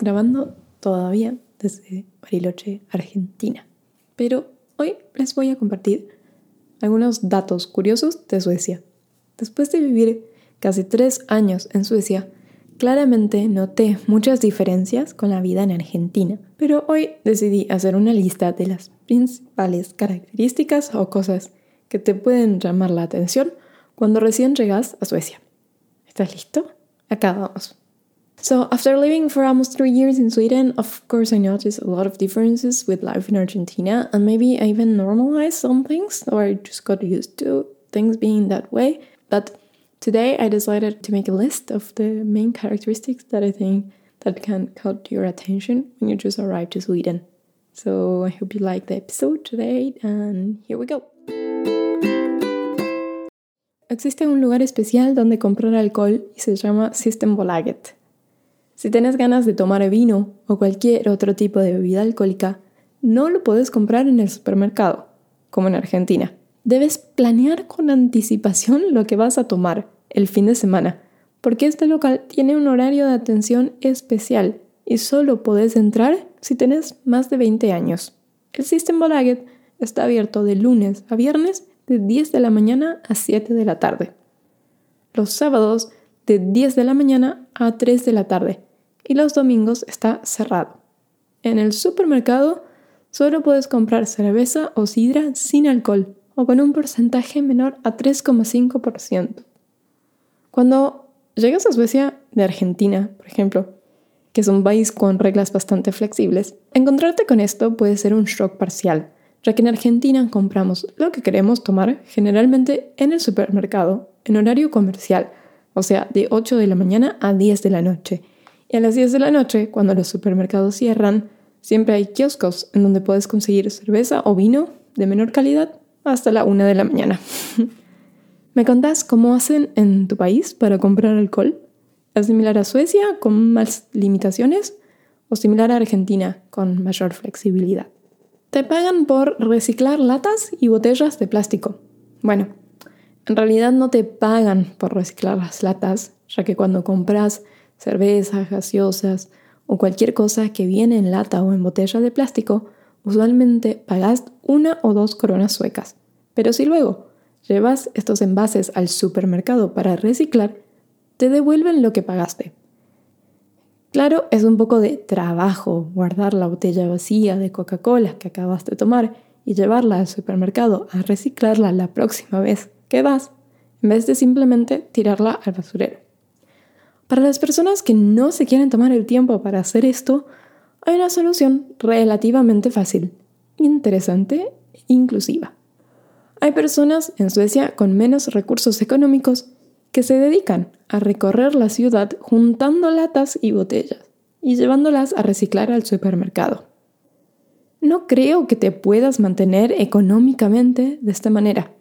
grabando todavía desde Bariloche, Argentina. Pero hoy les voy a compartir algunos datos curiosos de Suecia. Después de vivir casi tres años en Suecia, claramente noté muchas diferencias con la vida en Argentina, pero hoy decidí hacer una lista de las principales características o cosas que te pueden llamar la atención cuando recién llegas a Suecia. ¿Estás listo? Acá vamos. So, after living for almost three years in Sweden, of course, I noticed a lot of differences with life in Argentina, and maybe I even normalized some things, or I just got used to things being that way. But today, I decided to make a list of the main characteristics that I think that can catch your attention when you just arrive to Sweden. So, I hope you like the episode today, and here we go. Existe un lugar especial donde comprar alcohol y se llama Systembolaget. Si tienes ganas de tomar vino o cualquier otro tipo de bebida alcohólica, no lo puedes comprar en el supermercado, como en Argentina. Debes planear con anticipación lo que vas a tomar el fin de semana, porque este local tiene un horario de atención especial y solo puedes entrar si tienes más de 20 años. El System Bolaget está abierto de lunes a viernes de 10 de la mañana a 7 de la tarde. Los sábados de 10 de la mañana a 3 de la tarde y los domingos está cerrado. En el supermercado solo puedes comprar cerveza o sidra sin alcohol o con un porcentaje menor a 3,5%. Cuando llegas a Suecia de Argentina, por ejemplo, que es un país con reglas bastante flexibles, encontrarte con esto puede ser un shock parcial, ya que en Argentina compramos lo que queremos tomar generalmente en el supermercado, en horario comercial, o sea, de 8 de la mañana a 10 de la noche, y a las 10 de la noche, cuando los supermercados cierran, siempre hay kioscos en donde puedes conseguir cerveza o vino de menor calidad hasta la 1 de la mañana. ¿Me contás cómo hacen en tu país para comprar alcohol? ¿Es similar a Suecia con más limitaciones o similar a Argentina con mayor flexibilidad? Te pagan por reciclar latas y botellas de plástico. Bueno, en realidad no te pagan por reciclar las latas, ya que cuando compras cervezas, gaseosas o cualquier cosa que viene en lata o en botella de plástico, usualmente pagas una o dos coronas suecas. Pero si luego llevas estos envases al supermercado para reciclar, te devuelven lo que pagaste. Claro, es un poco de trabajo guardar la botella vacía de Coca-Cola que acabas de tomar y llevarla al supermercado a reciclarla la próxima vez que vas, en vez de simplemente tirarla al basurero. Para las personas que no se quieren tomar el tiempo para hacer esto, hay una solución relativamente fácil, interesante e inclusiva. Hay personas en Suecia con menos recursos económicos que se dedican a recorrer la ciudad juntando latas y botellas y llevándolas a reciclar al supermercado. No creo que te puedas mantener económicamente de esta manera,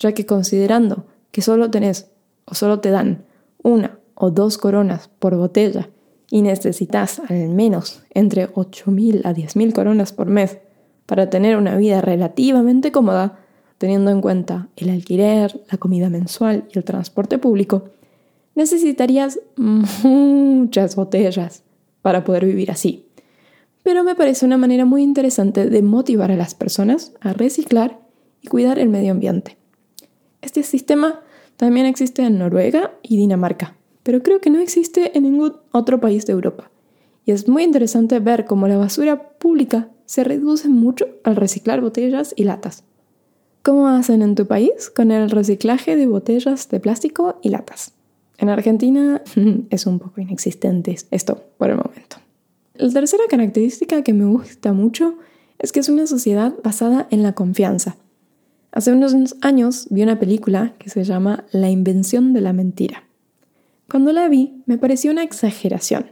ya que considerando que solo tenés o solo te dan una o dos coronas por botella y necesitas al menos entre 8.000 a 10.000 coronas por mes para tener una vida relativamente cómoda, teniendo en cuenta el alquiler, la comida mensual y el transporte público, necesitarías muchas botellas para poder vivir así. Pero me parece una manera muy interesante de motivar a las personas a reciclar y cuidar el medio ambiente. Este sistema también existe en Noruega y Dinamarca pero creo que no existe en ningún otro país de Europa. Y es muy interesante ver cómo la basura pública se reduce mucho al reciclar botellas y latas. ¿Cómo hacen en tu país con el reciclaje de botellas de plástico y latas? En Argentina es un poco inexistente esto por el momento. La tercera característica que me gusta mucho es que es una sociedad basada en la confianza. Hace unos años vi una película que se llama La invención de la mentira. Cuando la vi, me pareció una exageración.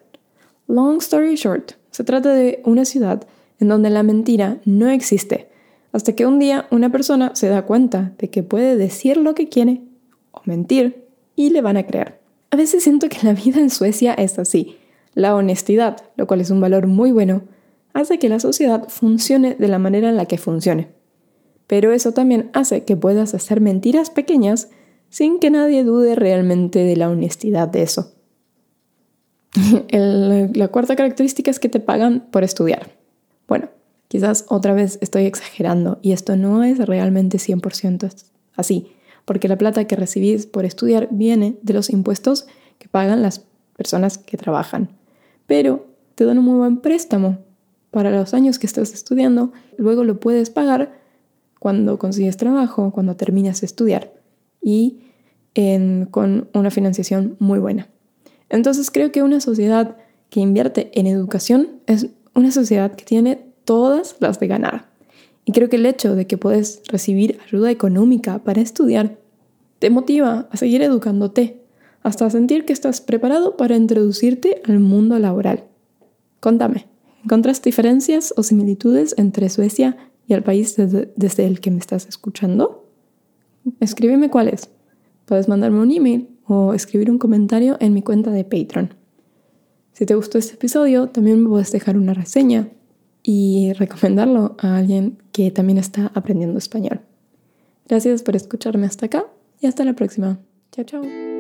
Long story short, se trata de una ciudad en donde la mentira no existe, hasta que un día una persona se da cuenta de que puede decir lo que quiere o mentir y le van a creer. A veces siento que la vida en Suecia es así. La honestidad, lo cual es un valor muy bueno, hace que la sociedad funcione de la manera en la que funcione. Pero eso también hace que puedas hacer mentiras pequeñas sin que nadie dude realmente de la honestidad de eso. la cuarta característica es que te pagan por estudiar. Bueno, quizás otra vez estoy exagerando y esto no es realmente 100% así, porque la plata que recibís por estudiar viene de los impuestos que pagan las personas que trabajan. Pero te dan un muy buen préstamo para los años que estás estudiando, luego lo puedes pagar cuando consigues trabajo, cuando terminas de estudiar y con una financiación muy buena. Entonces creo que una sociedad que invierte en educación es una sociedad que tiene todas las de ganar. Y creo que el hecho de que puedes recibir ayuda económica para estudiar te motiva a seguir educándote, hasta sentir que estás preparado para introducirte al mundo laboral. Contame, ¿encontras diferencias o similitudes entre Suecia y el país desde, el que me estás escuchando? Escríbeme cuáles. Puedes mandarme un email o escribir un comentario en mi cuenta de Patreon. Si te gustó este episodio, también me puedes dejar una reseña y recomendarlo a alguien que también está aprendiendo español. Gracias por escucharme hasta acá y hasta la próxima. Chao, chao.